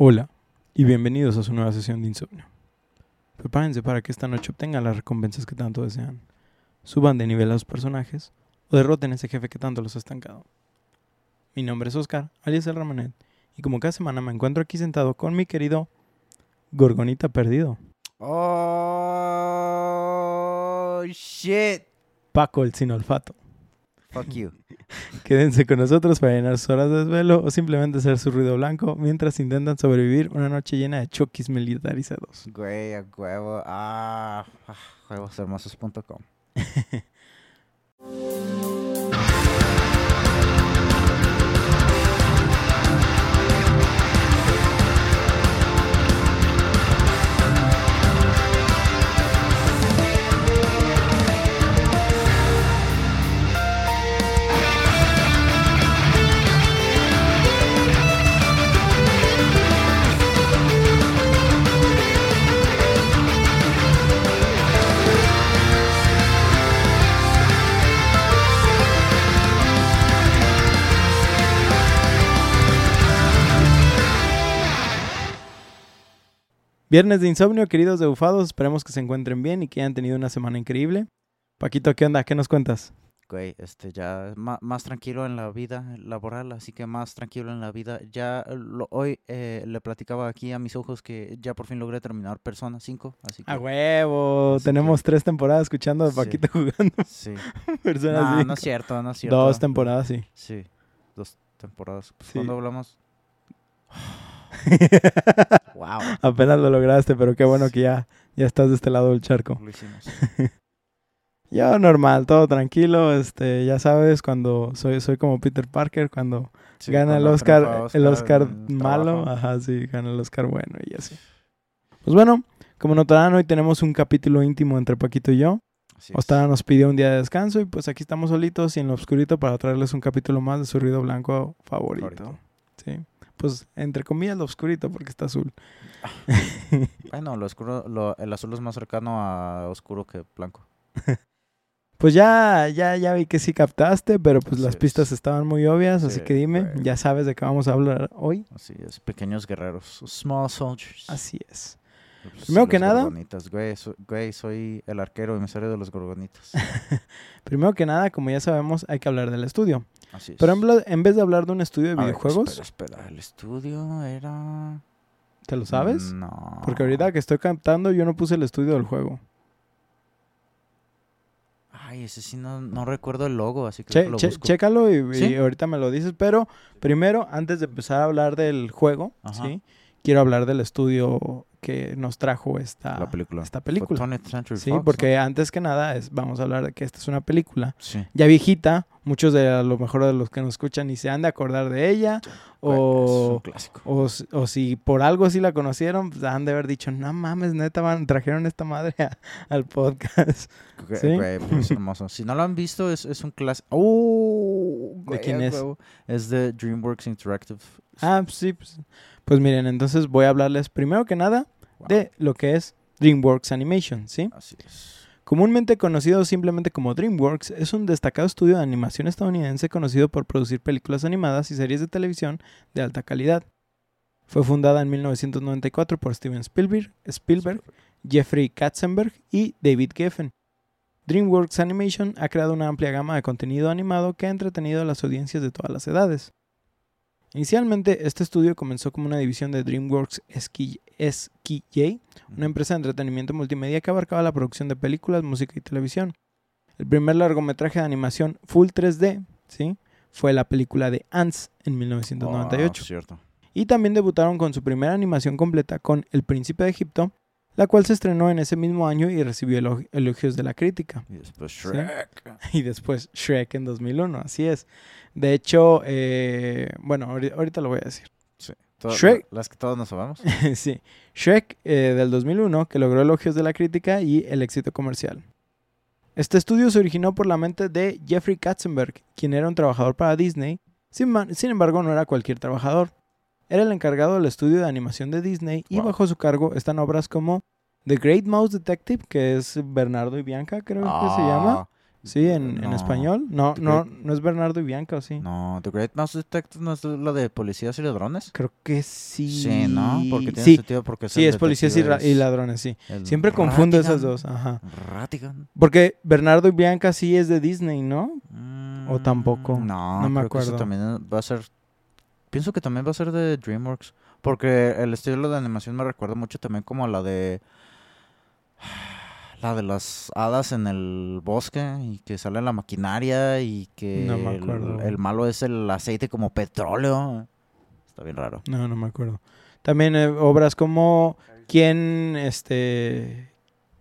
Hola y bienvenidos a su nueva sesión de insomnio. Prepárense para que esta noche obtengan las recompensas que tanto desean, suban de nivel a los personajes o derroten a ese jefe que tanto los ha estancado. Mi nombre es Oscar, alias el Ramanet, y como cada semana me encuentro aquí sentado con mi querido Gorgonita Perdido, Oh, shit. Paco el Sin Olfato. Fuck you. Quédense con nosotros para llenar sus horas de desvelo o simplemente hacer su ruido blanco mientras intentan sobrevivir una noche llena de chokis militarizados. Güey, a huevo. Ah, ah, juegoshermosos.com. Viernes de insomnio, queridos debufados, esperemos que se encuentren bien y que hayan tenido una semana increíble. Paquito, ¿qué onda? ¿Qué nos cuentas? Güey, este, ya más tranquilo en la vida laboral, así que más tranquilo en la vida. Ya lo- hoy eh, le platicaba aquí a mis ojos que ya por fin logré terminar Persona 5, así que... A huevo, Así tenemos tres temporadas escuchando a Sí. Paquito jugando Sí. personas No, cinco. no es cierto, no es cierto. Dos temporadas, sí. Sí, dos temporadas. Pues, Sí. ¿Cuándo hablamos? Wow, Apenas lo lograste, pero qué bueno que ya, ya estás de este lado del charco. lo hicimos. Yo normal, todo tranquilo, este, ya sabes, cuando soy, soy como Peter Parker, cuando Sí, gana el Oscar, el Oscar el malo, ajá, sí, gana el Oscar bueno y así. Pues bueno, como notarán, hoy tenemos un capítulo íntimo entre Paquito y yo. Ostada nos pidió un día de descanso y pues aquí estamos solitos y en lo oscurito para traerles un capítulo más de su ruido blanco favorito. Favorito. Sí. Pues entre comillas lo oscurito porque está azul. Bueno, lo oscuro, lo- el azul es más cercano a oscuro que blanco. Pues ya, ya, ya vi que sí captaste, pero pues Así las pistas es. estaban muy obvias, así Sí, que dime, ya sabes de qué vamos a hablar hoy. Así es, pequeños guerreros. Small soldiers. Así es. Pues, Primero que nada- Güey, so- güey, soy el arquero emisario de los gorgonitas. Primero que nada, como ya sabemos, hay que hablar del estudio. Así es. Pero en, vez de hablar de un estudio de A ver, videojuegos, espera, espera, el estudio era... ¿te lo sabes? No. Porque ahorita que estoy cantando yo no puse el estudio del juego. Ay, ese sí no, no recuerdo el logo, así que Che- lo che- busco. chécalo y, ahorita me lo dices. Pero primero, antes de empezar a hablar del juego, Ajá. ¿sí? Quiero hablar del estudio que nos trajo esta, La película. esta película. 20th Century Sí, Fox, ¿no? porque antes que nada es, vamos a hablar de que esta es una película Sí. ya viejita. Muchos de a lo mejor de los que nos escuchan ni se han de acordar de ella. Güey, es O, un clásico. o, o si por algo sí la conocieron, pues han de haber dicho, no mames, neta, van, trajeron esta madre a- al podcast. ¿Sí? güey, pues, es hermoso. Si no lo han visto, es, es un clásico. ¡Oh! güey, quién a es? Es de DreamWorks Interactive. Ah, pues sí. Pues, pues miren, entonces voy a hablarles primero que nada Wow. de lo que es DreamWorks Animation, ¿sí? Así es. Comúnmente conocido simplemente como DreamWorks, es un destacado estudio de animación estadounidense conocido por producir películas animadas y series de televisión de alta calidad. Fue fundada en 1994 por Steven Spielberg, Spielberg Jeffrey Katzenberg y David Geffen. DreamWorks Animation ha creado una amplia gama de contenido animado que ha entretenido a las audiencias de todas las edades. Inicialmente, este estudio comenzó como una división de DreamWorks SK SKJ, una empresa de entretenimiento multimedia que abarcaba la producción de películas, música y televisión. El primer largometraje de animación full 3D, ¿sí? Fue la película de Ants en 1998. Oh, cierto. Y también debutaron con su primera animación completa con El Príncipe de Egipto, la cual se estrenó en ese mismo año y recibió elo- elogios de la crítica. Y después Shrek. Y después Shrek en 2001, así es. De hecho, eh, bueno, ahori- ahorita lo voy a decir. To- Shrek. Las que todos nos sabemos. sí, Shrek eh, del 2001, que logró elogios de la crítica y el éxito comercial. Este estudio se originó por la mente de Jeffrey Katzenberg, quien era un trabajador para Disney, sin embargo no era cualquier trabajador. Era el encargado del estudio de animación de Disney y Wow. bajo su cargo están obras como The Great Mouse Detective, que es Bernardo y Bianca, creo que se llama. Ah, ¿Sí? ¿En, en español? No, ¿Tú no, no es Bernardo y Bianca, ¿o sí? No, The Great Mouse Detective no es la de policías y ladrones. Creo que sí. Sí, ¿no? Porque tiene sí, sentido porque sí, es policías y, y es ladrones, sí. el Siempre confundo esas dos, ajá. Ratigan. Porque Bernardo y Bianca sí es de Disney, ¿no? ¿O tampoco? Mm, No, No me creo que eso acuerdo. también va a ser. Pienso que también va a ser de DreamWorks. Porque el estilo de animación me recuerda mucho también como a la de. La de las hadas en el bosque y que sale la maquinaria y que No me el- acuerdo. el, malo es el aceite como petróleo. Está bien raro. No, no me acuerdo. También eh, obras como ¿Quién, este...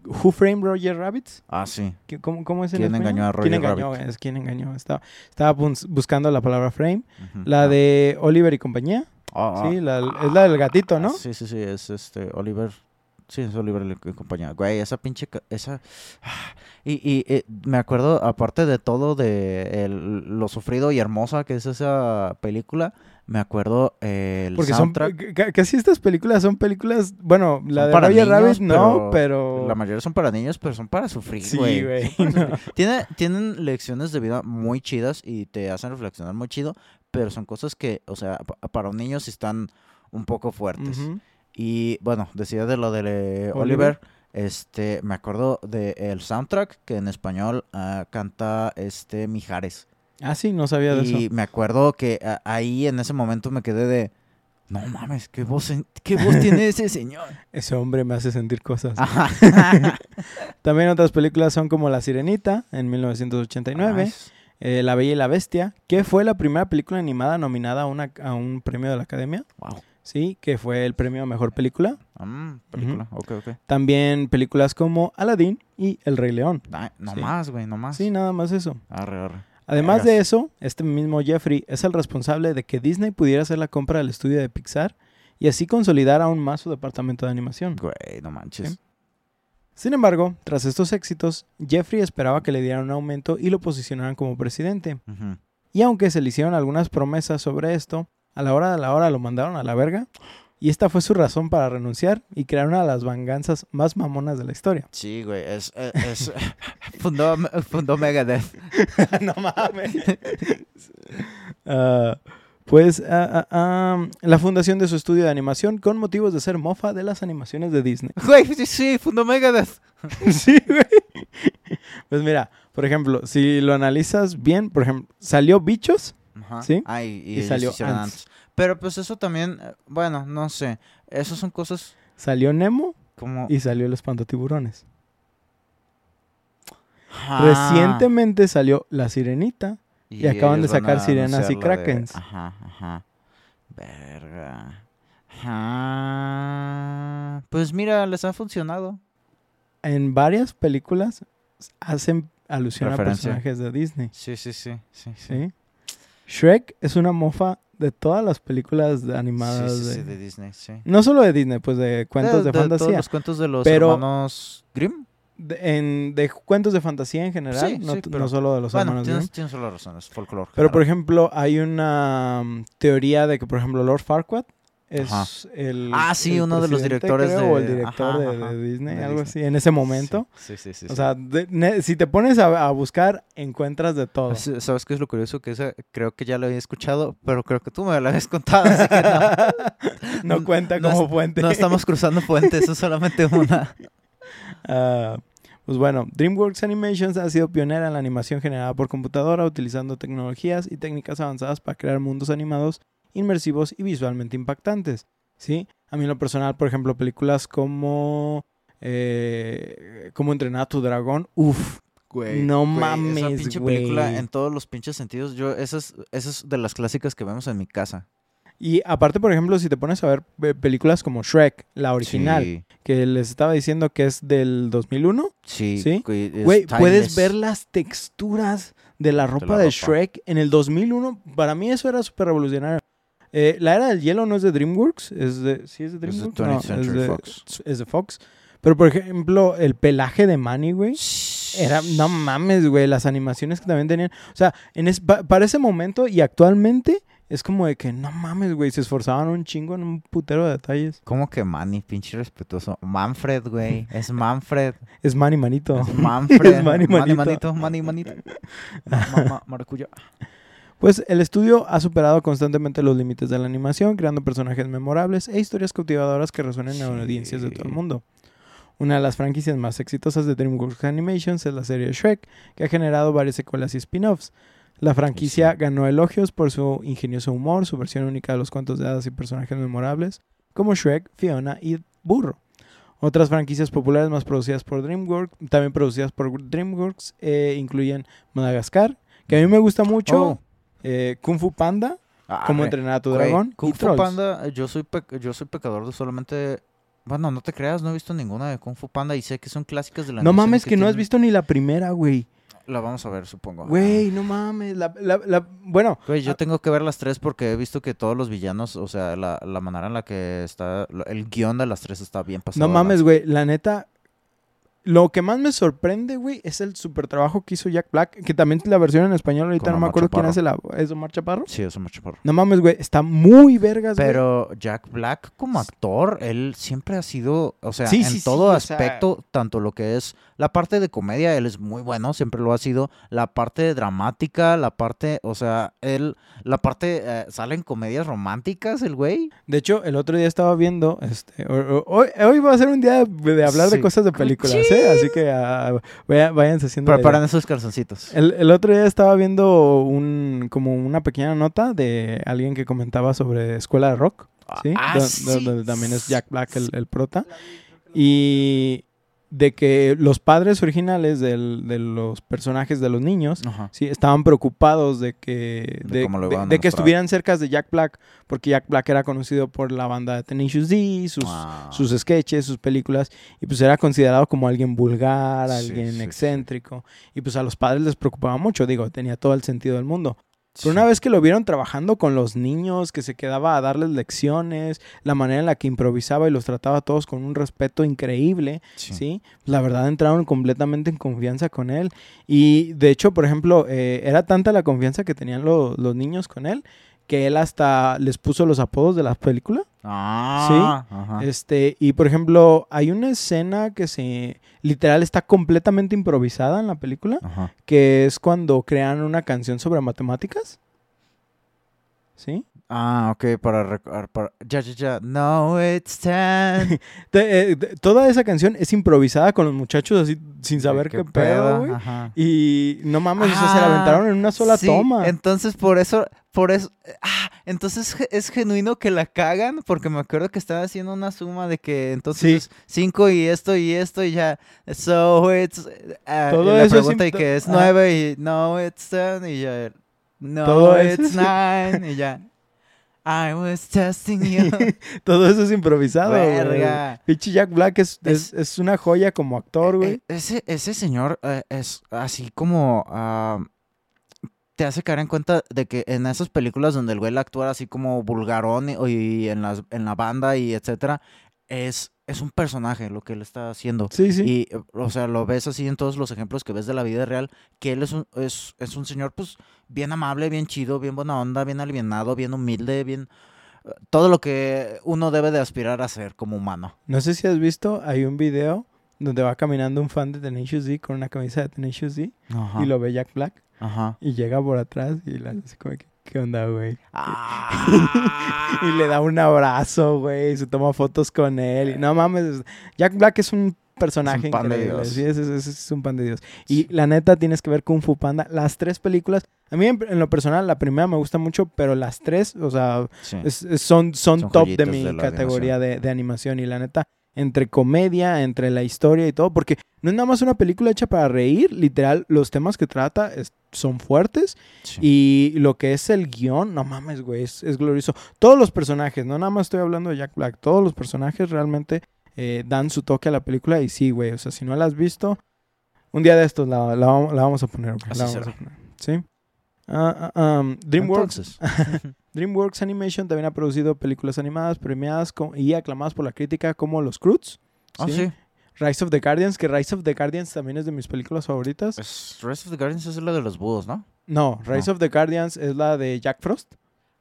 Who Framed Roger Rabbit? Ah, sí. ¿Qué- ¿Cómo, cómo es en ¿Quién engañó a ¿Quién Roger engañó? Rabbit? Es ¿Quién engañó? Estaba, estaba bus- buscando la palabra frame. La Ah. de Oliver y compañía. Ah, ah. Sí, la- es la del gatito, ¿no? Sí, sí, sí, es este Oliver. Sí, es Oliver y compañía. Güey, esa pinche. Esa. Y, y eh, me acuerdo, aparte de todo, de el- lo sufrido y hermosa que es esa película, me acuerdo eh, el Porque son, soundtrack. ca- casi estas películas son películas, bueno, la Son de para niños, Rabbit no, pero pero... La mayoría son para niños, pero son para sufrir, Sí, güey. güey. No. Tiene, tienen lecciones de vida muy chidas y te hacen reflexionar muy chido, pero son cosas que, o sea, pa- para un niño sí están un poco fuertes. Ujú. Y bueno, decía de lo de Oliver. Oliver. Este, me acuerdo del soundtrack que en español ah, canta este Mijares. Ah, sí, no sabía de Y eso. me acuerdo que ah, ahí en ese momento me quedé de no mames, qué voz, qué voz tiene ese señor. Ese hombre me hace sentir cosas. También otras películas son como La Sirenita, en 1989, Ay, eh, La Bella y la Bestia, que fue la primera película animada nominada a, una, a un premio de la Academia, wow. Sí, que fue el premio a Mejor Película. Mm, película, ok, ok. También películas como Aladdin y El Rey León. No Sí. más, güey, no más. Sí, nada más eso. Arre, arre. Además de eso, este mismo Jeffrey es el responsable de que Disney pudiera hacer la compra del estudio de Pixar y así consolidar aún más su departamento de animación. Güey, no manches. Sí. Sin embargo, tras estos éxitos, Jeffrey esperaba que le dieran un aumento y lo posicionaran como presidente. Y aunque se le hicieron algunas promesas sobre esto, a la hora de la hora lo mandaron a la verga. Y esta fue su razón para renunciar y crear una de las venganzas más mamonas de la historia. Sí, güey, es, es, es- fundó, fundó Megadeth. no mames. Ah, pues ah, ah, la fundación de su estudio de animación con motivos de ser mofa de las animaciones de Disney. Güey, sí, sí, fundó Megadeth. sí, güey. Pues mira, por ejemplo, si lo analizas bien, por ejemplo, salió Bichos. Ajá. ¿Sí? Ah, y, salió. Ants. Pero pues eso también, eh, bueno, no sé. Esas son cosas Salió Nemo como... y salió el espantatiburones. Ajá. Recientemente salió La Sirenita. y acaban de sacar Sirenas y de- Krakens. Ajá, ajá. Verga. Ajá. Pues mira, les ha funcionado. En varias películas hacen alusión Referencia. a personajes de Disney. Sí, sí, sí. Sí, sí. ¿sí? Shrek es una mofa de todas las películas de- animadas. sí, sí, de- de Disney, sí. No solo de Disney, pues de cuentos de, Todos fantasía. los cuentos de los Pero- hermanos Grimm. De, en- de cuentos de fantasía en general, Sí, no, sí, pero- no solo de los Bueno, hermanos tienes, Grimm. tienes solo razón, es folclore. Pero, por ejemplo, hay una mm, teoría de que, por ejemplo, Lord Farquaad es Ajá. el. Ah, sí, el uno de los directores creo, O el de- director ajá, de, de Disney, de algo Disney. así, en ese momento. Sí, sí, sí. O sí. sea, de- ne- si te pones a, a buscar, encuentras de todo. ¿Sabes qué es lo curioso? Que esa creo que ya lo había escuchado, pero creo que tú me lo habías contado, así que no. no cuenta no como fuente. No estamos cruzando puentes, es solamente una. Ah, pues bueno, DreamWorks Animations ha sido pionera en la animación generada por computadora utilizando tecnologías y técnicas avanzadas para crear mundos animados inmersivos y visualmente impactantes. ¿sí? A mí en lo personal, por ejemplo, películas como eh, Cómo entrenar a tu dragón, uff, Güey, No güey, Esa mames, pinche güey. película en todos los pinches sentidos. Yo, esas, esas de las clásicas que vemos en mi casa. Y aparte, por ejemplo, si te pones a ver eh, películas como Shrek, la original, Sí, que les estaba diciendo que es del 2001, sí. ¿Sí? güey, es Güey, puedes ver las texturas de la ropa de, ropa. Shrek en el 2001. Para mí eso era súper revolucionario. Eh, la era del hielo no es de DreamWorks, es de, ¿sí es de Es de DreamWorks? 20th No, Century es de, Fox. es de Fox. Pero por ejemplo, el pelaje de Manny, güey, era, no mames, güey, las animaciones que también tenían. O sea, en es- pa- para ese momento y actualmente es como de que no mames, güey, se esforzaban un chingo en un putero de detalles. ¿Cómo que Manny? Pinche respetuoso. Manfred, güey. Es Manfred. Es Manny Manito. Es Manfred. Es Manny Manny Manito. Manito. Manny Manito. Ma- ma- ma- Maracuya. Pues el estudio ha superado constantemente los límites de la animación, creando personajes memorables e historias cautivadoras que resuenan en audiencias de todo el mundo. Una de las franquicias más exitosas de DreamWorks Animations es la serie Shrek, que ha generado varias secuelas y spin-offs. La franquicia Sí. ganó elogios por su ingenioso humor, su versión única de los cuentos de hadas y personajes memorables, como Shrek, Fiona y Burro. Otras franquicias populares más producidas por DreamWorks, también producidas por DreamWorks, eh, incluyen Madagascar, que a mí me gusta mucho, Oh. Eh, Kung Fu Panda, Ah, Cómo entrenar a tu dragón Kung y Fu Trolls. Panda, yo soy, yo soy pecador de solamente... Bueno, no te creas, no he visto ninguna de Kung Fu Panda y sé que son clásicas de la No mames que no has visto ni la primera, güey. La vamos a ver, supongo. Güey, no mames. La, la- la- bueno, Güey, yo ah, tengo que ver las tres porque he visto que todos los villanos, o sea, la, la manera en la que está, el guion de las tres está bien pasado. no mames, güey. La neta, lo que más me sorprende, güey, es el super trabajo que hizo Jack Black. Que también la versión en español, ahorita Con no me Omar acuerdo quién Chaparro. hace la. ¿Es Omar Chaparro? Sí, eso mucho por. No mames, güey. Está muy vergas, güey. Pero Jack Black como actor, él siempre ha sido, o sea, Sí, en sí, sí, todo o sea- aspecto, tanto lo que es la parte de comedia, él es muy bueno, siempre lo ha sido, la parte dramática, la parte, o sea, él, la parte, eh, salen comedias románticas, el güey. De hecho, el otro día estaba viendo. Este, ho- ho- hoy, hoy va a ser un día de, de hablar de Sí. cosas de películas, ¿eh? Así que ah, vaya- váyanse haciendo. Preparan esos calzoncitos. El, el otro día estaba viendo un como una pequeña nota de alguien que comentaba sobre Escuela de Rock, ¿sí? Ah, Do- do- sí. donde también es Jack Black el, el prota. Y de que los padres originales del- de los personajes de los niños Ajá. sí estaban preocupados de que De que estuvieran cerca de Jack Black porque Jack Black era conocido por la banda de Tenacious D, sus Ah. sus sketches, sus películas, y pues era considerado como alguien vulgar, alguien sí, sí. excéntrico, y pues a los padres les preocupaba mucho, digo, tenía todo el sentido del mundo. Pero una vez que lo vieron trabajando con los niños, que se quedaba a darles lecciones, la manera en la que improvisaba y los trataba a todos con un respeto increíble, Sí. ¿sí? La verdad entraron completamente en confianza con él. Y de hecho, por ejemplo, eh, era tanta la confianza que tenían lo- los niños con él, que él hasta les puso los apodos de las películas. Ah, ajá. Este, y por ejemplo, hay una escena que se literal está completamente improvisada en la película, Ajá. que es cuando crean una canción sobre matemáticas. ¿Sí? Ah, ok, para, rec- para... Ya, ya, ya. No, it's time. Te- eh, toda esa canción es improvisada con los muchachos así sin saber qué, pedo, güey. Y no mames, o sea, se la Ah, aventaron en una sola sí, toma. Entonces, por eso, por eso, ah, entonces es genuino que la cagan, porque me acuerdo que estaba haciendo una suma de que entonces Sí. es cinco y esto y esto y ya, so it's, ah, Todo y la eso es pregunta y imp- que es ah. nueve y no, it's ten y ya, no, Todo it's es- nine y ya, I was testing you, Todo eso es improvisado, verga. Pinche Jack Black es, es, Es- es una joya como actor, Eh, güey. eh, ese, ese señor eh, es así como... ah, te hace caer en cuenta de que en esas películas donde el güey la actúa así como vulgarón y, y en, las, en la banda y etcétera, es, es un personaje lo que él está haciendo. Sí, sí. Y, o sea, lo ves así en todos los ejemplos que ves de la vida real, que él es un, es, es un señor, pues, bien amable, bien chido, bien buena onda, bien alivianado, bien humilde, bien... eh, Todo lo que uno debe de aspirar a ser como humano. No sé si has visto, hay un video donde va caminando un fan de Tenacious D con una camisa de Tenacious D Ajá. y lo ve Jack Black Ajá. y llega por atrás y le hace como que, ¿qué onda, güey? Ah. y le da un abrazo, güey, y se toma fotos con él. Y no mames, Jack Black es un personaje Es un pan de. Dios. Sí, ese es un pan de Dios. Y la neta tienes que ver Kung Fu Panda. Las tres películas, a mí en, en lo personal la primera me gusta mucho, pero las tres, o sea, Sí. es- es- son, son, Son top de mi de categoría de, de animación. Y la neta, entre comedia, entre la historia y todo, porque no es nada más una película hecha para reír, literal, los temas que trata es- son fuertes Sí. y lo que es el guion, no mames, güey, es, es glorioso. Todos los personajes, no nada más estoy hablando de Jack Black, todos los personajes realmente eh, dan su toque a la película y sí, güey, o sea, si no la has visto, un día de estos la, la vamos- la vamos a poner, güey, Así la vamos será. a poner, ¿sí? Ah, ah, um, DreamWorks, DreamWorks Animation también ha producido películas animadas premiadas y aclamadas por la crítica como Los Croods, ah, ¿sí? Rise of the Guardians, que Rise of the Guardians también es de mis películas favoritas. Es, Rise of the Guardians es la de los búhos, ¿no? No, Rise No. of the Guardians es la de Jack Frost.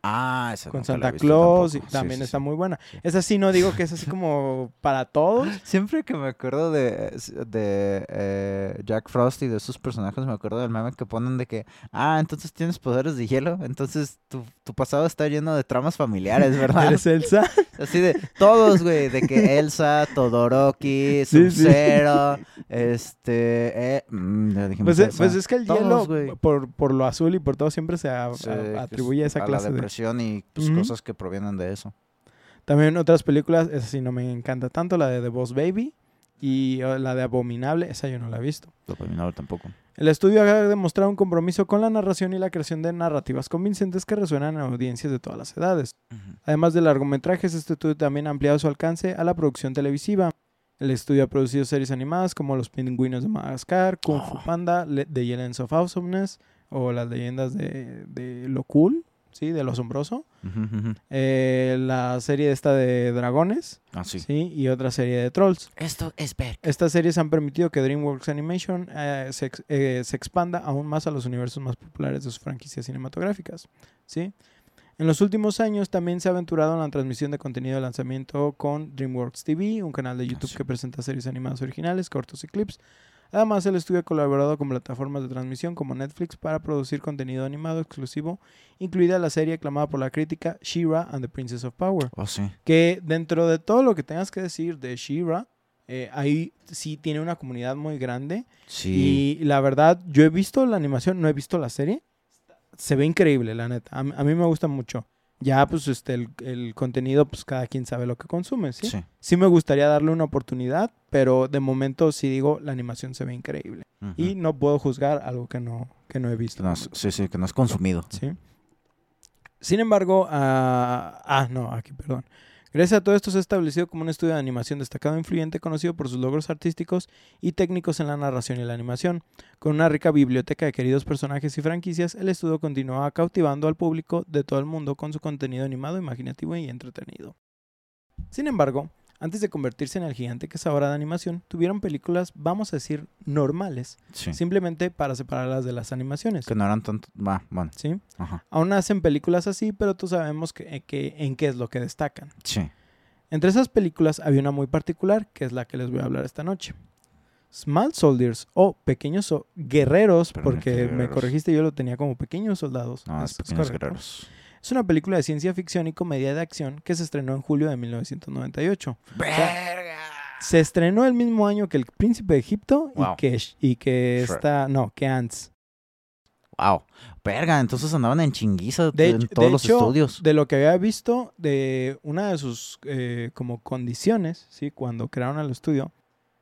Ah, esa con Santa Claus y tampoco. Sí, también sí, está sí. muy buena. Esa sí no digo que es así como para todos. Siempre que me acuerdo de, de eh, Jack Frost y de sus personajes, me acuerdo del meme que ponen de que, ah, entonces tienes poderes de hielo, entonces tu, tu pasado está lleno de tramas familiares, ¿verdad? Eres Elsa. Así de todos, güey, de que Elsa, Todoroki, Sí, sí. Sub-Zero, este, eh, mm, ya dijimos Pues, Elsa. pues es que el Todos, hielo, güey. por, por lo azul y por todo, siempre se a- Sí, a- que es atribuye a esa clase la de... y pues, cosas que provienen de eso. También otras películas, esa sí no me encanta tanto, la de The Boss Baby y oh, la de Abominable, esa yo no la he visto. Abominable tampoco. El estudio ha demostrado un compromiso con la narración y la creación de narrativas convincentes que resuenan en audiencias de todas las edades. Además de largometrajes, este estudio también ha ampliado su alcance a la producción televisiva. El estudio ha producido series animadas como Los Pingüinos de Madagascar, Kung Fu Oh. Panda, The Legends of Awesomeness o Las Leyendas de, de lo cool, ¿sí? De lo asombroso. Eh, la serie esta de dragones, Ah, sí. ¿sí? Y otra serie de trolls. Esto es ver. Estas series han permitido que DreamWorks Animation eh, se, ex- eh, se expanda aún más a los universos más populares de sus franquicias cinematográficas. ¿sí? En los últimos años también se ha aventurado en la transmisión de contenido de lanzamiento con DreamWorks TV, un canal de YouTube sí. que presenta series animadas originales, cortos y clips. Además, el estudio ha colaborado con plataformas de transmisión como Netflix para producir contenido animado exclusivo, incluida la serie aclamada por la crítica She-Ra and the Princess of Power Oh, sí. que dentro de todo lo que tengas que decir de She-Ra, eh, ahí sí tiene una comunidad muy grande. Sí. Y la verdad, yo he visto la animación, no he visto la serie. Se ve increíble, la neta. A, a mí me gusta mucho. Ya, pues, este, el, el contenido, pues, cada quien sabe lo que consume, ¿sí? sí. Sí me gustaría darle una oportunidad, pero de momento sí digo, la animación se ve increíble. Y no puedo juzgar algo que no, que no he visto. No, sí, sí, que no es consumido. ¿sí? Sin embargo, ah, ah, no, aquí, perdón. Gracias a todo esto se ha establecido como un estudio de animación destacado e influyente conocido por sus logros artísticos y técnicos en la narración y la animación. Con una rica biblioteca de queridos personajes y franquicias, el estudio continúa cautivando al público de todo el mundo con su contenido animado, imaginativo y entretenido. Sin embargo, antes de convertirse en el gigante que es ahora de animación, tuvieron películas, vamos a decir, normales, Sí. simplemente para separarlas de las animaciones. Que no eran tanto. Va, bueno. ¿sí? Ajá. Aún hacen películas así, pero tú sabemos que, que- en qué es lo que destacan. Sí. Entre esas películas había una muy particular, que es la que les voy a hablar esta noche. Small Soldiers o Pequeños so- Guerreros, Pero porque me corregiste, yo lo tenía como Pequeños Soldados. No, es pequeños correcto. guerreros. Es una película de ciencia ficción y comedia de acción que se estrenó en julio de 1998. ¡Verga! Se estrenó el mismo año que El Príncipe de Egipto Wow. y que, y que no, que Ants. Wow. Verga, entonces andaban en chinguiza De en todos de los hecho, estudios. De lo que había visto, de una de sus eh, como condiciones, ¿sí? Cuando crearon el estudio,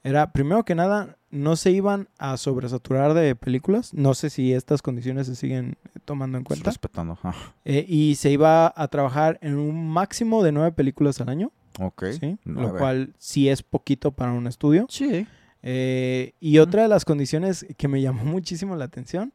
era, primero que nada, no se iban a sobresaturar de películas. No sé si estas condiciones se siguen eh, tomando en cuenta. Respetando. Ah, Eh, y se iba a trabajar en un máximo de nueve películas al año, ok. ¿sí? Lo cual sí es poquito para un estudio. Sí. Eh, y otra de las condiciones que me llamó muchísimo la atención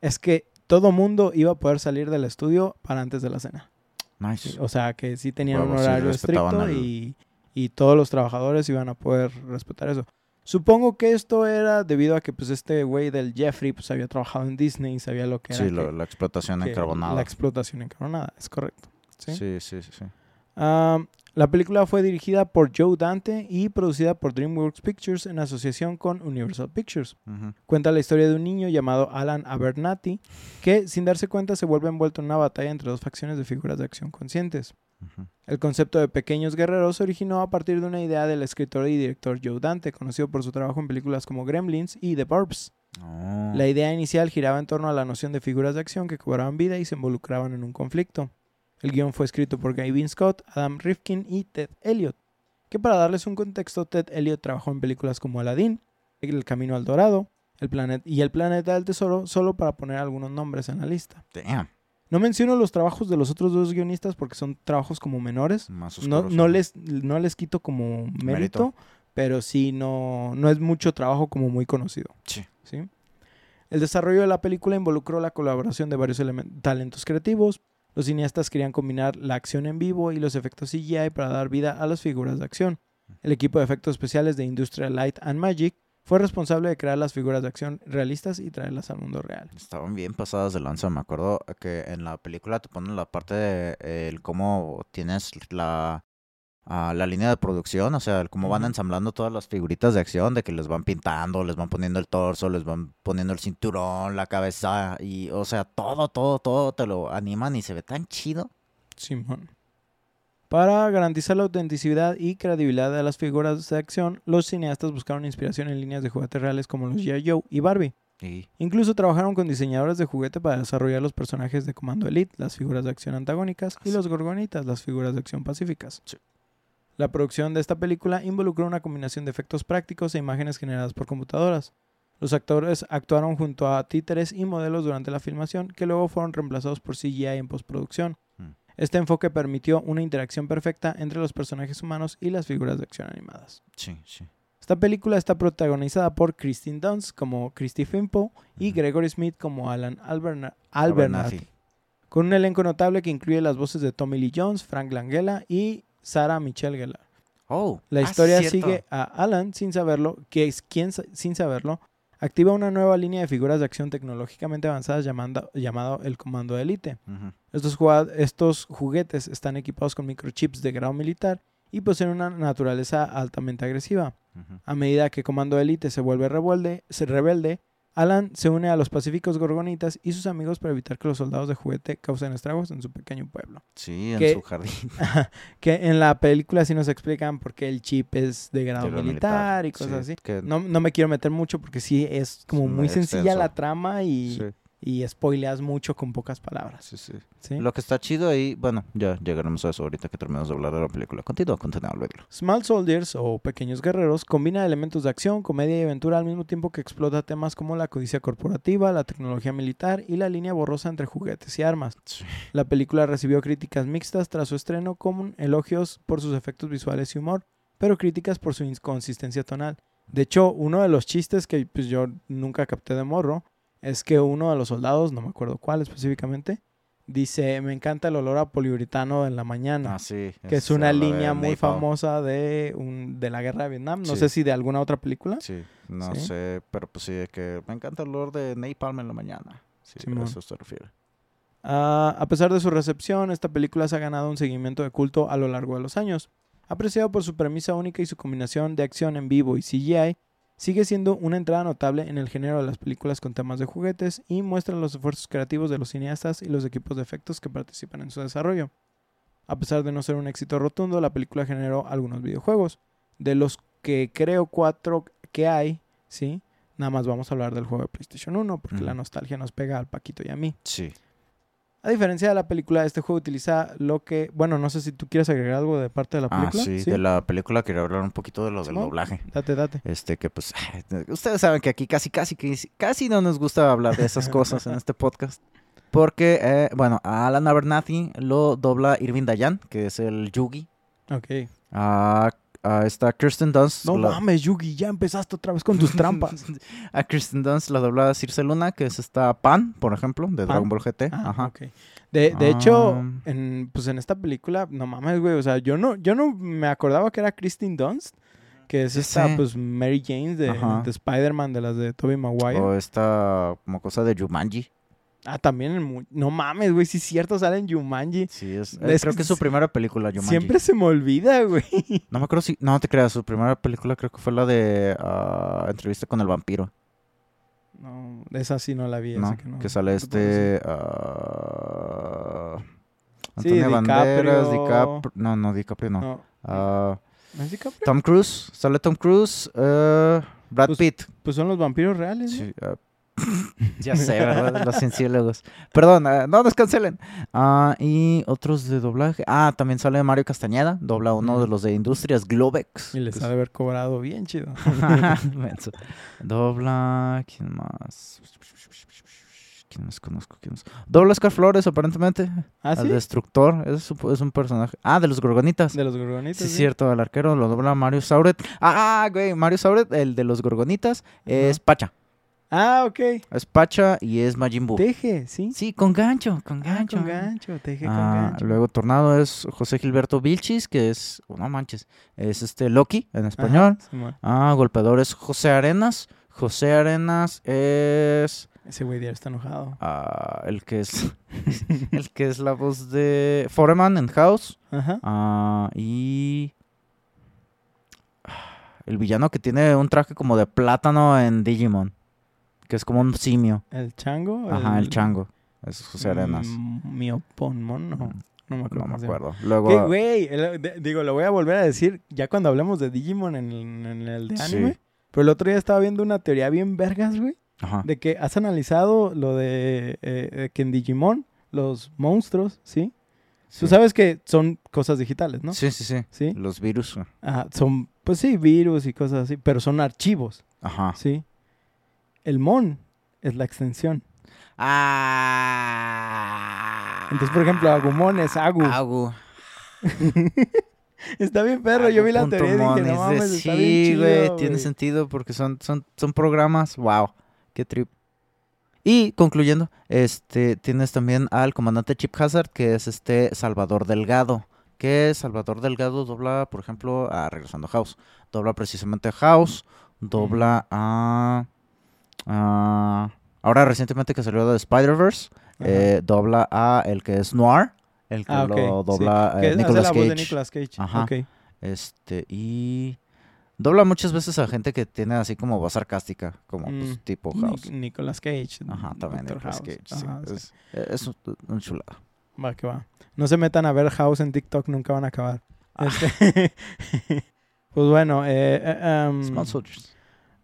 es que todo mundo iba a poder salir del estudio para antes de la cena. Nice. O sea, que sí tenían un sí horario estricto y, y todos los trabajadores iban a poder respetar eso. Supongo que esto era debido a que pues este güey del Jeffrey pues había trabajado en Disney y sabía lo que era Sí, que- la explotación encarbonada. la explotación encarbonada, es correcto. ¿sí? Sí, sí, sí. sí. Ah, la película fue dirigida por Joe Dante y producida por DreamWorks Pictures en asociación con Universal Pictures. Cuenta la historia de un niño llamado Alan Abernathy que sin darse cuenta se vuelve envuelto en una batalla entre dos facciones de figuras de acción conscientes. El concepto de pequeños guerreros se originó a partir de una idea del escritor y director Joe Dante, conocido por su trabajo en películas como Gremlins y The Burbs. Oh. La idea inicial giraba en torno a la noción de figuras de acción que cobraban vida y se involucraban en un conflicto. El guion fue escrito por Gavin Scott, Adam Rifkin y Ted Elliott, que para darles un contexto, Ted Elliott trabajó en películas como Aladdin, El Camino al Dorado el planeta y El Planeta del Tesoro, solo para poner algunos nombres en la lista. Damn. No menciono los trabajos de los otros dos guionistas porque son trabajos como menores, Más no, oscuros, no, ajá. les, no les quito como mérito, Mérito. pero sí no, no es mucho trabajo como muy conocido. Sí. ¿sí? El desarrollo de la película involucró la colaboración de varios talentos creativos. Los cineastas querían combinar la acción en vivo y los efectos CGI para dar vida a las figuras de acción. El equipo de efectos especiales de Industrial Light and Magic Fue responsable de crear las figuras de acción realistas y traerlas al mundo real. Estaban bien pasadas de lanza. Me acuerdo que en la película te ponen la parte de eh, el cómo tienes la, ah, la línea de producción, o sea, el cómo van ensamblando todas las figuritas de acción, de que les van pintando, les van poniendo el torso, les van poniendo el cinturón, la cabeza, y, o sea, todo, todo, todo te lo animan y se ve tan chido. Simón. Para garantizar la autenticidad y credibilidad de las figuras de acción, los cineastas buscaron inspiración en líneas de juguetes reales como los G.I. Joe y Barbie. Incluso trabajaron con diseñadores de juguete para desarrollar los personajes de Comando Elite, las figuras de acción antagónicas, y los Gorgonitas, las figuras de acción pacíficas. Sí. La producción de esta película involucró una combinación de efectos prácticos e imágenes generadas por computadoras. Los actores actuaron junto a títeres y modelos durante la filmación, que luego fueron reemplazados por CGI en postproducción. Este enfoque permitió una interacción perfecta entre los personajes humanos y las figuras de acción animadas. sí, sí. Esta película está protagonizada por Christine Dunst como Christy Fimpo y. Gregory Smith como Alan Alberna-. Albernathy, con un elenco notable que incluye las voces de Tommy Lee Jones, Frank Langella y Sarah Michelle Gellar. Oh, La ah, historia sigue a Alan sin saberlo, que es quien sin saberlo activa una nueva línea de figuras de acción tecnológicamente avanzadas llamando, llamado el Comando Elite. Estos, juguetes están equipados con microchips de grado militar y poseen una naturaleza altamente agresiva. A medida que Comando Elite se vuelve rebelde, se rebelde, Alan se une a los pacíficos gorgonitas y sus amigos para evitar que los soldados de juguete causen estragos en su pequeño pueblo. Sí, en Que- su jardín. que en la película sí nos explican por qué el chip es de grado militar, y cosas sí, así. No, no me quiero meter mucho porque sí es como muy sencilla la trama y, sí, y spoileas mucho con pocas palabras. sí, sí. ¿sí? Lo que está chido ahí, bueno, ya llegaremos a eso ahorita que terminemos de hablar de la película. Continúa, continúa, Alberto. Small Soldiers o Pequeños Guerreros combina elementos de acción, comedia y aventura al mismo tiempo que explota temas como la codicia corporativa, la tecnología militar y la línea borrosa entre juguetes y armas. Sí. La película recibió críticas mixtas tras su estreno con elogios por sus efectos visuales y humor, pero críticas por su inconsistencia tonal. De hecho, uno de los chistes que pues, yo nunca capté de morro es que uno de los soldados, no me acuerdo cuál específicamente, dice, me encanta el olor a poliuretano en la mañana Ah, sí. que es una línea muy famosa de, un, de la guerra de Vietnam. No Sí. sé si de alguna otra película. Sí, no ¿Sí? sé, pero pues sí, que me encanta el olor de napalm en la mañana. Sí, a eso se refiere. Ah, a pesar de su recepción, esta película se ha ganado un seguimiento de culto a lo largo de los años. Apreciado por su premisa única y su combinación de acción en vivo y CGI, sigue siendo una entrada notable en el género de las películas con temas de juguetes y muestra los esfuerzos creativos de los cineastas y los equipos de efectos que participan en su desarrollo. A pesar de no ser un éxito rotundo, la película generó algunos videojuegos. De los que creo cuatro que hay, ¿sí? Nada más vamos a hablar del juego de PlayStation 1 porque la nostalgia nos pega al Paquito y a mí. Sí. A diferencia de la película, este juego utiliza lo que... Bueno, no sé si tú quieres agregar algo de parte de la Ah, película. sí, de la película quería hablar un poquito de lo del doblaje. Date, date. Este que pues ustedes saben que aquí casi casi casi, casi no nos gusta hablar de esas cosas en este podcast. Porque eh, bueno, a Alan Abernathy lo dobla Irving Dayan, que es el Yugi. Ok. A, a esta Kirsten Dunst. No la- mames, Yugi, ya empezaste otra vez con tus trampas. a Kirsten Dunst la dobla Circe Luna, que es esta Pan, por ejemplo, de Pan. Dragon Ball GT. Ah, Ajá. De, de hecho, Ah. en, pues en esta película, no mames, güey, o sea, yo no, yo no me acordaba que era Kristen Dunst, que es esta, sí. pues, Mary Jane de, de Spider-Man, de las de Tobey Maguire. O esta como cosa de Jumanji. Ah, también, en no mames, güey, sí es cierto, sale en Jumanji. Sí, es, Es creo que es su sí- primera película, Jumanji. Siempre se me olvida, güey. No me acuerdo si... No te creas, su primera película creo que fue la de ah, Entrevista con el vampiro. No, esa sí no la vi. ¿no? esa que, no. Que sale este... ah, Sí, Antonio Banderas, DiCaprio. No, no, DiCaprio no. No. ¿No es DiCaprio? Tom Cruise, sale Tom Cruise, eh, Brad Pues, Pitt. Pues son los vampiros reales, ¿no? Sí, ya sé, ¿verdad? Los cienciólogos. Perdón, ah, no nos cancelen. Ah, y otros de doblaje. Ah, también sale Mario Castañeda, dobla uno de Ujú. los de Industrias Globex. Y les ha de haber cobrado bien chido. Dobla. ¿Quién más? ¿Quién más conozco? ¿Quién más? Dobla Oscar Flores, aparentemente. ¿Ah, sí? Al destructor. Es, un- es un personaje. Ah, de los Gorgonitas. De los gorgonitas. Sí, es cierto, al arquero lo dobla Mario Sauret. Ah, ah, güey, Mario Sauret, el de los Gorgonitas, es Pacha. Ah, ok. Es Pacha y es Majin Buu. Teje, ¿sí? Sí, con gancho, con Ah, gancho. con gancho, teje con Ah, gancho. luego Tornado es José Gilberto Vilchis, que es, oh, no manches, es este Loki en español. Ajá. Ah, golpeador es José Arenas. José Arenas es Ese güey ya está enojado. ah, el que es el que es la voz de Foreman en House. Ajá. Ah, y el villano que tiene un traje como de plátano en Digimon, que es como un simio. ¿El chango? Ajá, el chango. Es José Arenas. Mm, Mioponmon, no. No me acuerdo. No me acuerdo. Luego ¿Qué, güey? De- digo, lo voy a volver a decir ya cuando hablemos de Digimon en el, en el de Sí. anime. Pero el otro día estaba viendo una teoría bien vergas, güey. Ajá. De que has analizado lo de eh, eh, que en Digimon los monstruos, ¿sí? Tú sabes que son cosas digitales, ¿no? Sí, sí, sí. ¿Sí? Los virus. Ajá, son, pues sí, virus y cosas así, pero son archivos, Ajá. ¿sí? El mon es la extensión. Ah. Entonces, por ejemplo, Agumon es Agu. Agu. Está bien perro, yo vi la teoría y dije, no está bien Sí, chido, güey, tiene güey". sentido porque son, son, son programas. Wow, qué trip. Y concluyendo, este tienes también al comandante Chip Hazard, que es este Salvador Delgado. Que Salvador Delgado dobla, por ejemplo, a Regresando a House. Dobla precisamente a House. Dobla a. a- ahora recientemente que salió de Spider-Verse. Eh, dobla a el que es Noir. El que Ah, lo sí. dobla eh, hace Nicolas la Cage. voz de Nicolas Cage. Ajá. Este, y dobla muchas veces a gente que tiene así como voz sarcástica, como pues, Mm, tipo Ni- House. Nicolas Cage. Ajá, también Doctor Nicolas House. Cage. sí. Ajá, sí. Es, es un, un chulado. Va que va. No se metan a ver House en TikTok, nunca van a acabar. Ah. Este, pues bueno, eh, eh, um, Small Soldiers.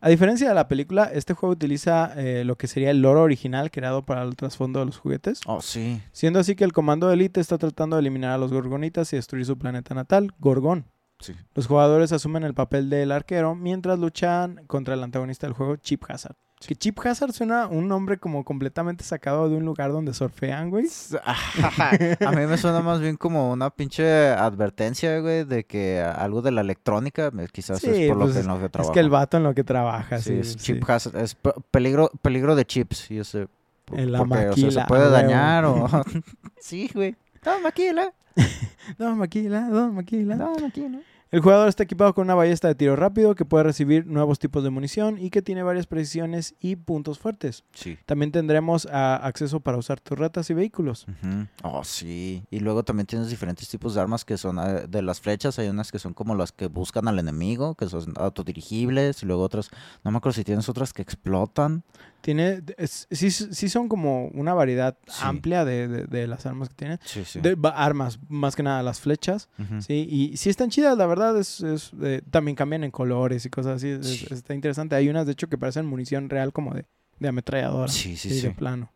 A diferencia de la película, este juego utiliza eh, lo que sería el lore original creado para el trasfondo de los juguetes. Oh, sí. Siendo así que el comando de Elite está tratando de eliminar a los gorgonitas y destruir su planeta natal, Gorgón. Sí. Los jugadores asumen el papel del arquero mientras luchan contra el antagonista del juego, Chip Hazard. Que Chip Hazard suena un nombre como completamente sacado de un lugar donde surfean, güey. a mí me suena más bien como una pinche advertencia, güey, de que algo de la electrónica, eh, quizás Sí, es por lo pues que, es- en lo que Es trabaja. que el vato en lo que trabaja, Sí, sí. es sí. chip hazard, es pe- peligro, peligro de chips, y ese... En la porque, o sea, maquila, se puede dañar o... sí, güey. No, maquila. No, maquila, no, maquila. No, maquila. El jugador está equipado con una ballesta de tiro rápido que puede recibir nuevos tipos de munición y que tiene varias precisiones y puntos fuertes. Sí. También tendremos ah, acceso para usar turretas y vehículos. Oh, sí. Y luego también tienes diferentes tipos de armas que son eh, de las flechas. Hay unas que son como las que buscan al enemigo, que son autodirigibles. Y luego otras, no me acuerdo si tienes otras que explotan. Tiene, es- sí, sí son como una variedad Sí. amplia de, de- de las armas que tienen. Sí, sí. De armas, más que nada las flechas. Sí, y sí están chidas, la verdad. Es, es, eh, también cambian en colores y cosas así. es- está interesante. Hay unas, de hecho, que parecen munición real como de, de ametralladora. Sí, Sí, sí. de plano.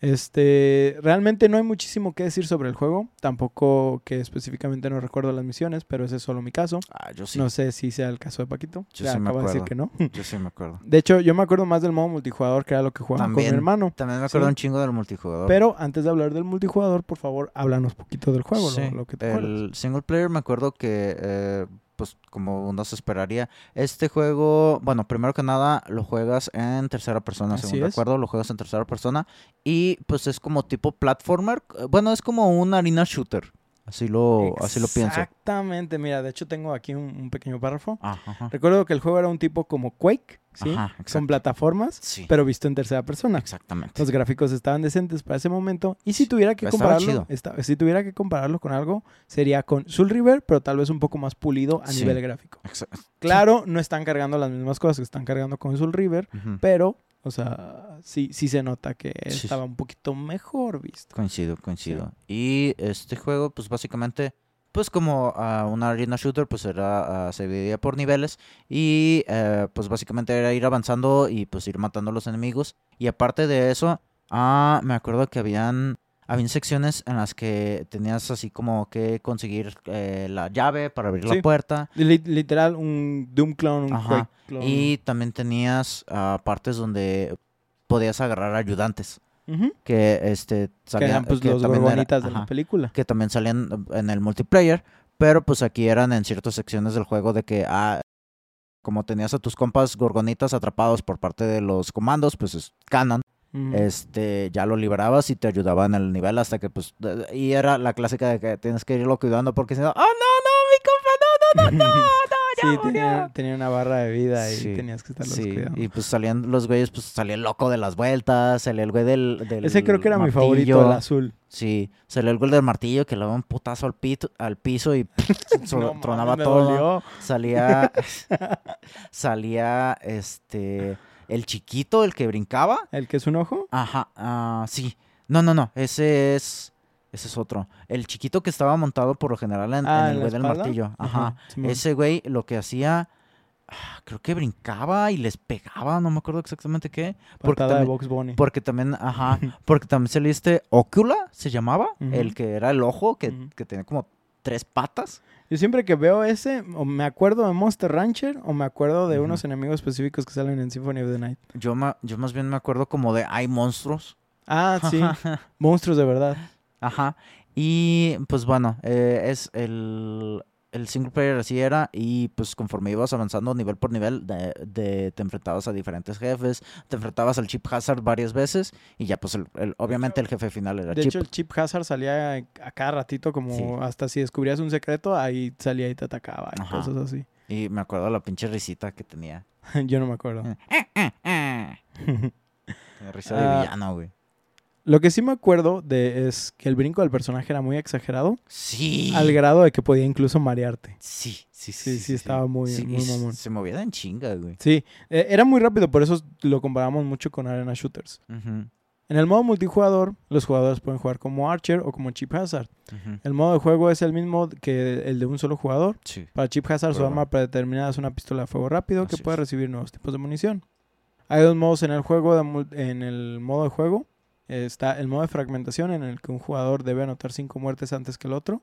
Este, realmente no hay muchísimo que decir sobre el juego. Tampoco que específicamente no recuerdo las misiones, pero ese es solo mi caso. Ah, yo sí. No sé si sea el caso de Paquito. Yo ya sí me acabo de decir acuerdo. que no. Yo sí me acuerdo. De hecho, yo me acuerdo más del modo multijugador, que era lo que jugaba con mi hermano. También me acuerdo Sí. un chingo del multijugador. Pero antes de hablar del multijugador, por favor, háblanos poquito del juego, Sí, lo, lo que te acuerdas. el single player me acuerdo que, eh, pues como uno se esperaría, este juego, bueno, primero que nada lo juegas en tercera persona, Así según es. recuerdo, lo juegas en tercera persona. Y pues es como tipo platformer, bueno, es como un arena shooter, así lo, así lo pienso. Exactamente, mira, de hecho tengo aquí un, un pequeño párrafo. Ajá, ajá. Recuerdo que el juego era un tipo como Quake, ¿sí? Ajá, Con exacto. plataformas, Sí, pero visto en tercera persona. exactamente. Los gráficos estaban decentes para ese momento. Y si tuviera que compararlo, esta- si tuviera que compararlo con algo, sería con Soul River, pero tal vez un poco más pulido a Sí. nivel gráfico. Exa- Claro, no están cargando las mismas cosas que están cargando con Soul River, pero, o sea, sí, sí se nota que Sí. estaba un poquito mejor visto. Coincido, coincido. Y este juego, pues básicamente, pues como ah, una arena shooter, pues era, ah, se dividía por niveles y eh, pues básicamente era ir avanzando y pues ir matando a los enemigos. Y aparte de eso, ah, me acuerdo que habían, habían secciones en las que tenías así como que conseguir eh, la llave para abrir Sí. la puerta. Li- literal, un Doom clone, un Ajá. Clone. Y también tenías ah, partes donde podías agarrar ayudantes. Que este Que salían- eran pues que los también era- gorgonitas de ajá la película. que también salían en el multiplayer, pero pues aquí eran en ciertas secciones del juego de que, ah, como tenías a tus compas gorgonitas atrapados por parte de los comandos, pues es canon. Este, ya lo liberabas y te ayudaba en el nivel hasta que, pues, y era la clásica de que tienes que irlo cuidando porque si no, ¡oh, no, no, mi compa, no, no, no, no, no, ya sí, murió". tenía, tenía una barra de vida y Sí, tenías que estarlos Sí, cuidando. y pues salían los güeyes, pues salía el loco de las vueltas, salía el güey del, del Ese creo que era mi favorito, el azul. Sí, salió el güey del martillo que le daba un putazo al, pito, al piso y No tronaba todo. Salía, salía, este, el chiquito, el que brincaba. ¿El que es un ojo? Ajá, ah, sí. No, no, no, ese es, ese es otro. El chiquito que estaba montado por lo general en, Ah, en el ¿en la güey del martillo. Ajá. Ese güey lo que hacía, ah, creo que brincaba y les pegaba, no me acuerdo exactamente qué. Porque Patada de también, Box Bunny. porque también, ajá, porque también saliste Ocula, se llamaba, el que era el ojo, que, que tenía como tres patas. Yo siempre que veo ese, o me acuerdo de Monster Rancher o me acuerdo de unos enemigos específicos que salen en Symphony of the Night. Yo, ma- yo más bien me acuerdo como de hay monstruos. Ah, sí. Monstruos de verdad. Ajá. Y pues bueno, eh, es el, el single player así era. Y pues conforme ibas avanzando nivel por nivel, de, de- te enfrentabas a diferentes jefes, te enfrentabas al Chip Hazard varias veces. Y ya pues el, el- obviamente el jefe final era De Chip. hecho, el Chip Hazard salía a cada ratito como Sí. hasta si descubrías un secreto, ahí salía y te atacaba y Ajá. cosas así. Y me acuerdo la pinche risita que tenía. Yo no me acuerdo. Risa de Ah, villano, güey. Lo que sí me acuerdo de es que el brinco del personaje era muy exagerado, Sí. al grado de que podía incluso marearte. Sí, sí, sí. Sí, sí, estaba muy- Sí, muy y s- mamón. Se movía en chinga, güey. Sí, eh, era muy rápido, por eso lo comparamos mucho con Arena Shooters. En el modo multijugador, los jugadores pueden jugar como Archer o como Chip Hazard. El modo de juego es el mismo que el de un solo jugador. Sí. Para Chip Hazard, su arma predeterminada es una pistola de fuego rápido que puede recibir nuevos tipos de munición. Hay dos modos en el juego. de en el modo de juego está el modo de fragmentación, en el que un jugador debe anotar cinco muertes antes que el otro.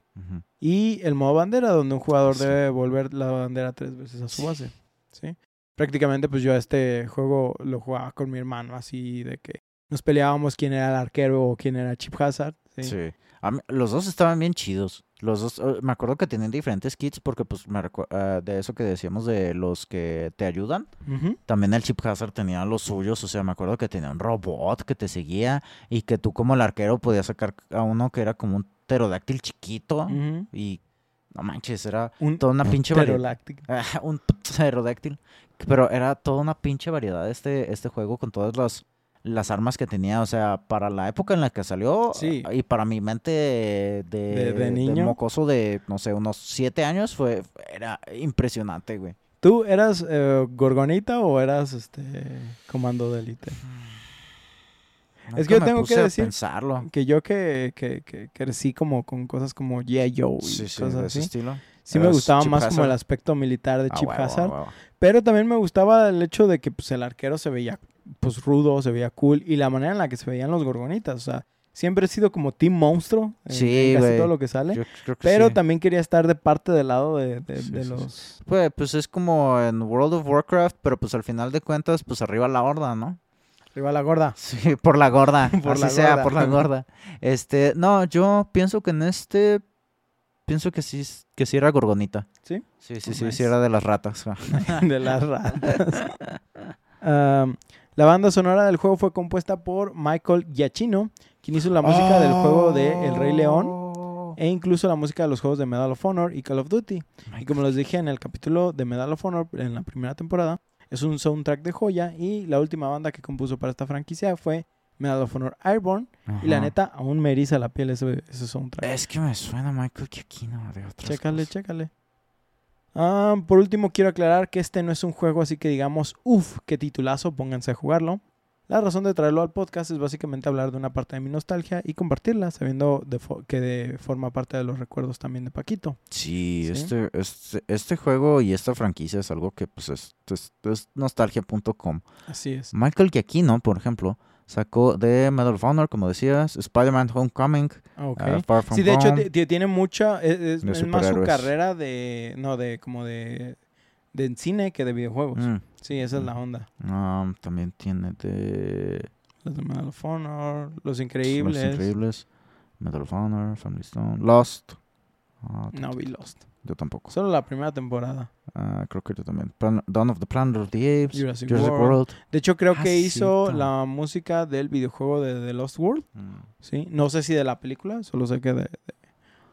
Y el modo bandera, donde un jugador Sí. debe volver la bandera tres veces a su base. ¿sí? Prácticamente, pues yo este juego lo jugaba con mi hermano, así de que nos peleábamos quién era el arquero o quién era Chip Hazard. ¿sí? Sí. Mí- los dos estaban bien chidos. Los dos, eh, me acuerdo que tenían diferentes kits porque pues me ah, de eso que decíamos de los que te ayudan. También el Chip Hazard tenía los suyos, o sea, me acuerdo que tenía un robot que te seguía y que tú como el arquero podías sacar a uno que era como un pterodáctil chiquito y no manches, era Un toda una pinche variedad. pterodáctil. Un pterodáctil. Pero era toda una pinche variedad este, este juego con todas las, las armas que tenía. O sea, para la época en la que salió Sí. y para mi mente de, De- de niño. mocoso de, no sé, unos siete años, fue era impresionante, güey. ¿Tú eras eh, Gorgonita o eras este Comando de Élite? Es que yo tengo que decir pensarlo. Que yo que, que, que crecí como con cosas como G.I. Joe y Sí, sí, cosas de ese así. estilo. Sí me gustaba Chip más como el aspecto militar de Ah, Chip Hazard. Pero también me gustaba el hecho de que pues, el arquero se veía pues rudo, se veía cool. Y la manera en la que se veían los gorgonitas. O sea, siempre he sido como Team Monstruo en, Sí, en casi todo lo que sale. Yo creo que pero sí. también quería estar de parte del lado de, de- Sí, de sí, sí. los... Pues, pues es como en World of Warcraft, pero pues al final de cuentas, pues arriba la horda, ¿no? Arriba la gorda. Sí, por la gorda. Por así la sea, gorda. por la gorda. Este, no, yo pienso que en este pienso que sí que sí era gorgonita. ¿Sí? Sí, sí, sí, Nice. sí era de las ratas. de las ratas. Am, la banda sonora del juego fue compuesta por Michael Giacchino, quien hizo la música del juego de El Rey León Oh. e incluso la música de los juegos de Medal of Honor y Call of Duty. Y como les dije en el capítulo de Medal of Honor en la primera temporada, es un soundtrack de joya y la última banda que compuso para esta franquicia fue Medal of Honor Airborne y la neta aún me eriza la piel ese, ese soundtrack. Es que me suena Michael Giacchino de otras Chécale, cosas. chécale. Ah, por último, quiero aclarar que este no es un juego así que digamos, uff, qué titulazo, pónganse a jugarlo. La razón de traerlo al podcast es básicamente hablar de una parte de mi nostalgia y compartirla, sabiendo de que de- forma parte de los recuerdos también de Paquito. Sí, Sí. Este, este, este juego y esta franquicia es algo que pues es, es, es nostalgia.com. Así es. Michael Giacchino, por ejemplo, sacó de Medal of Honor, como decías, Spider-Man Homecoming, Ah, ok. uh, Far From Sí, de hecho, Home. ti- tiene mucha. Es, es- De es más su carrera de. No, de como de. De cine que de videojuegos. Mm, Sí, esa es Mm. la onda. um, también tiene de Los de Medal of Honor, Los Los Increíbles. Increíbles, Medal of Honor, Family Stone, Lost. Ah, No vi Lost. Yo tampoco. Solo la primera temporada. Ah, creo que yo también. Plan- Dawn of the Planet of the Apes. Jurassic Jurassic, World. World. De hecho, creo Ah, que hizo la música del videojuego de The Lost World. Mm. Sí. No sé si de la película, solo sé que de, de-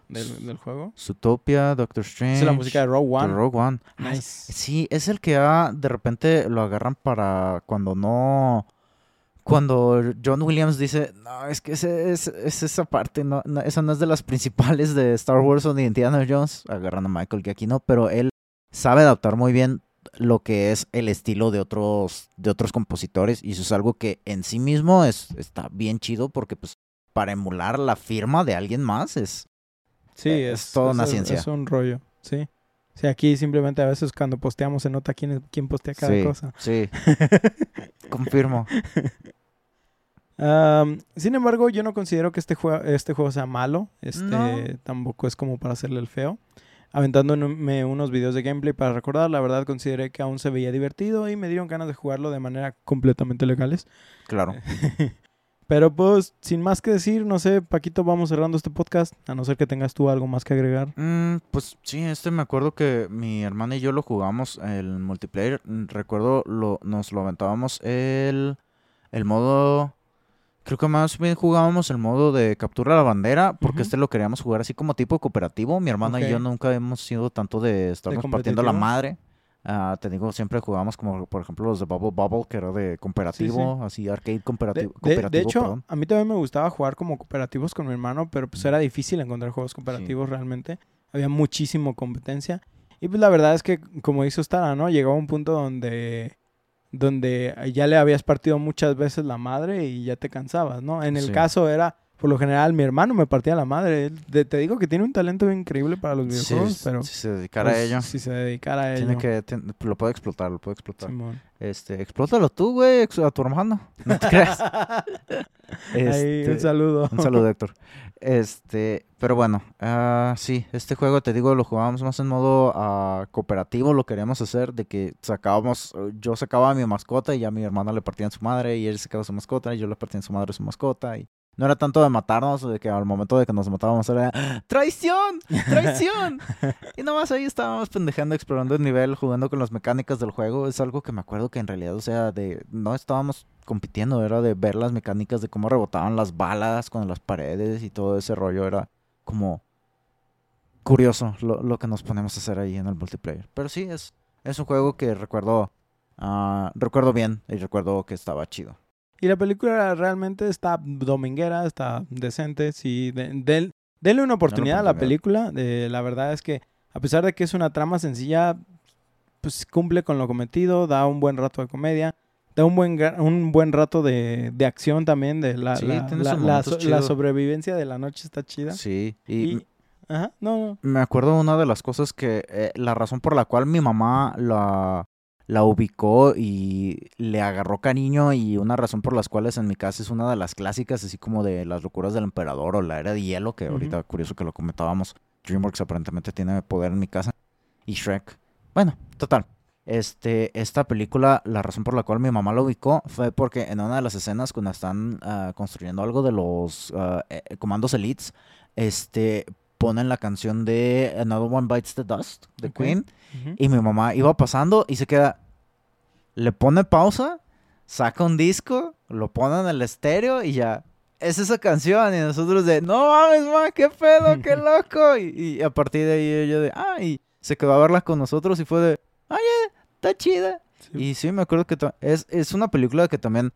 del, del juego. Zootopia, Doctor Strange. Es la música de Rogue de One. Rogue One. Ah, Nice. Sí, es el que ah, de repente lo agarran para cuando no. Cuando John Williams dice, no, es que ese, es, es esa parte, no, no, esa no es de las principales de Star Wars o de Indiana Jones, agarran a Michael Giacchino, pero él sabe adaptar muy bien lo que es el estilo de otros, de otros compositores y eso es algo que en sí mismo es, está bien chido porque pues para emular la firma de alguien más es... Sí, Eh, es, es toda una es- ciencia. Es un rollo, sí. Sí, aquí simplemente a veces cuando posteamos se nota quién, es- quién postea cada sí, cosa. sí, confirmo. Sin embargo, yo no considero que este, juego este juego sea malo. Este No. tampoco es como para hacerle el feo. Aventándome unos videos de gameplay para recordar, la verdad consideré que aún se veía divertido y me dieron ganas de jugarlo de manera completamente legales. Claro. Pero pues, sin más que decir, no sé, Paquito, vamos cerrando este podcast, a no ser que tengas tú algo más que agregar. Mm, pues sí, este me acuerdo que mi hermana y yo lo jugamos el multiplayer. Mm, Recuerdo, lo, nos lo aventábamos el, el modo... Creo que más bien jugábamos el modo de captura la bandera, porque este lo queríamos jugar así como tipo cooperativo. Mi hermana y yo nunca hemos sido tanto de estarnos partiendo la madre. Ah, te digo, siempre jugábamos como, por ejemplo, los de Bubble Bubble, que era de cooperativo, así arcade De, cooperativo. de- hecho, perdón. a mí también me gustaba jugar como cooperativos con mi hermano, pero pues era difícil encontrar juegos cooperativos realmente. Había muchísimo competencia. Y pues la verdad es que, como hizo Stara, ¿no? Llegaba un punto donde, donde ya le habías partido muchas veces la madre y ya te cansabas, ¿no? En el caso era, por lo general, mi hermano me partía la madre. Él- de- te digo que tiene un talento increíble para los Sí, videojuegos, pero si se dedicara a pues, ello, si se dedicara a ello. tiene que, lo puede explotar, lo puede explotar. Simón. Este, explótalo tú, güey, a tu hermano. No te creas. Ahí, Este, un saludo. un saludo, Héctor. Este, pero bueno, ah, sí, este juego, te digo, lo jugábamos más en modo ah, cooperativo, lo queríamos hacer, de que sacábamos, yo sacaba a mi mascota y ya mi hermana le partía en su madre, y él sacaba a su mascota, y yo le partía en su madre a su mascota, y no era tanto de matarnos, de que al momento de que nos matábamos era ¡Ah! ¡Traición! ¡Traición! y nomás ahí estábamos pendejando, explorando el nivel, jugando con las mecánicas del juego. Es algo que me acuerdo que en realidad, o sea, de no estábamos compitiendo, era de ver las mecánicas de cómo rebotaban las balas con las paredes y todo ese rollo. Era como curioso lo, lo que nos ponemos a hacer ahí en el multiplayer. Pero sí, es, es un juego que recuerdo, ah, recuerdo bien y recuerdo que estaba chido. Y la película realmente está dominguera, está decente. Sí, de- denle una oportunidad a la película. eh, la verdad es que, a pesar de que es una trama sencilla, pues cumple con lo cometido, da un buen rato de comedia, da un buen, un buen rato de, de acción también. De la, Sí, la, la- la so- la sobrevivencia de la noche está chida. Sí, y, Y, ajá, no, no. me acuerdo una de las cosas que, eh, la razón por la cual mi mamá la, la ubicó y le agarró cariño y una razón por las cuales en mi casa es una de las clásicas, así como de las locuras del emperador o la era de hielo, que ahorita curioso que lo comentábamos, DreamWorks aparentemente tiene poder en mi casa, y Shrek. Bueno, total. Este, esta película, la razón por la cual mi mamá la ubicó fue porque en una de las escenas cuando están ah, construyendo algo de los eh, comandos elites, este, ponen la canción de Another One Bites the Dust de Ok. Queen Ujú. y mi mamá iba pasando y se queda, le pone pausa, saca un disco, lo pone en el estéreo y ya, es esa canción y nosotros de, no mames, ma, qué pedo, qué loco. Y, y a partir de ahí ella de, ah, y se quedó a verla con nosotros y fue de, oye, está chida. Sí. Y sí, me acuerdo que es, es una película que también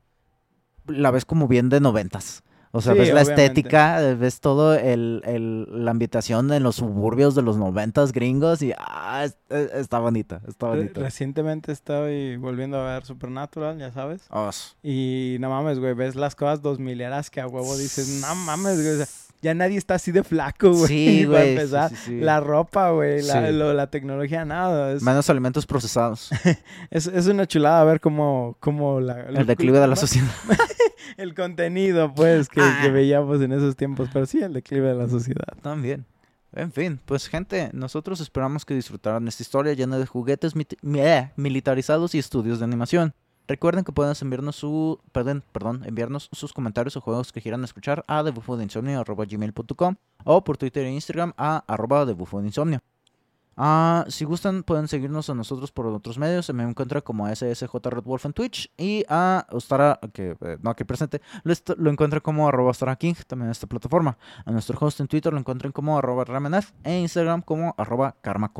la ves como bien de noventas. O sea, Sí, ves la estética, ves todo el, el- la ambientación en los suburbios de los noventas gringos y ah, es- está bonita, está bonita. Recientemente estoy volviendo a ver Supernatural, ya sabes. Oh, Y no mames, güey, ves las cosas dos mileras que a huevo dices, no mames, güey, o sea, ya nadie está así de flaco, güey. Sí, güey. sí, empezar. sí, sí. La ropa, güey, la, tecnología, nada. Es, Menos alimentos procesados. es, es una chulada ver cómo, cómo la, El declive de la sociedad. El contenido, pues, que, Ah. que veíamos en esos tiempos. Pero sí, el declive de la sociedad. También. En fin, pues gente, nosotros esperamos que disfrutaran esta historia llena de juguetes mi- eh, militarizados y estudios de animación. Recuerden que pueden enviarnos su, perdón, perdón, enviarnos sus comentarios o juegos que quieran escuchar a debufodeinsomnio.gmail.com o por Twitter e Instagram a arroba debufodeinsomnio. Ah, si gustan, pueden seguirnos a nosotros por otros medios. Me encuentra como SSJ Red Wolf en Twitch. Y a Ostara, que eh, no aquí presente, lo, lo encuentran como arroba King, también en esta plataforma. A nuestro host en Twitter lo encuentran como arroba Ramenef e Instagram como arroba Karma.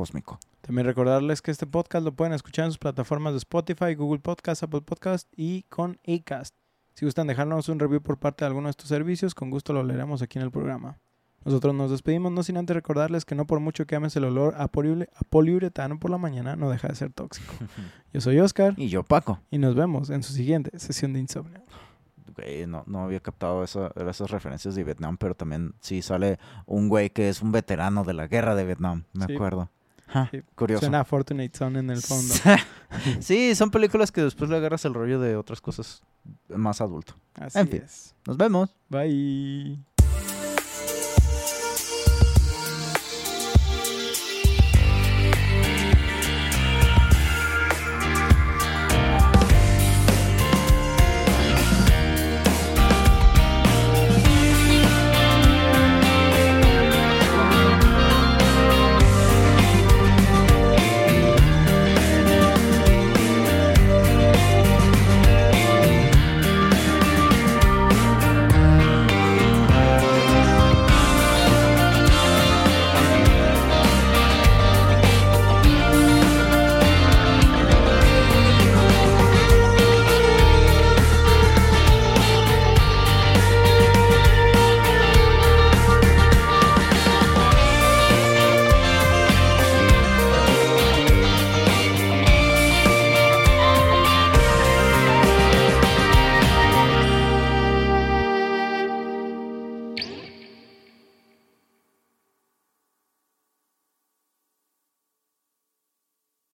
También recordarles que este podcast lo pueden escuchar en sus plataformas de Spotify, Google Podcast, Apple Podcast y con Acast. Si gustan dejarnos un review por parte de alguno de estos servicios, con gusto lo leeremos aquí en el programa. Nosotros nos despedimos, no sin antes recordarles que no por mucho que ames el olor a, poliure- a poliuretano por la mañana, no deja de ser tóxico. Yo soy Oscar Y yo, Paco. y nos vemos en su siguiente sesión de insomnio. Güey, no, no había captado esa- esas referencias de Vietnam, pero también sí sale un güey que es un veterano de la guerra de Vietnam, me Sí. acuerdo. Sí. Curioso. Suena a Fortunate Son en el fondo. sí, son películas que después le agarras el rollo de otras cosas más adulto. Así En fin. es. Nos vemos. Bye.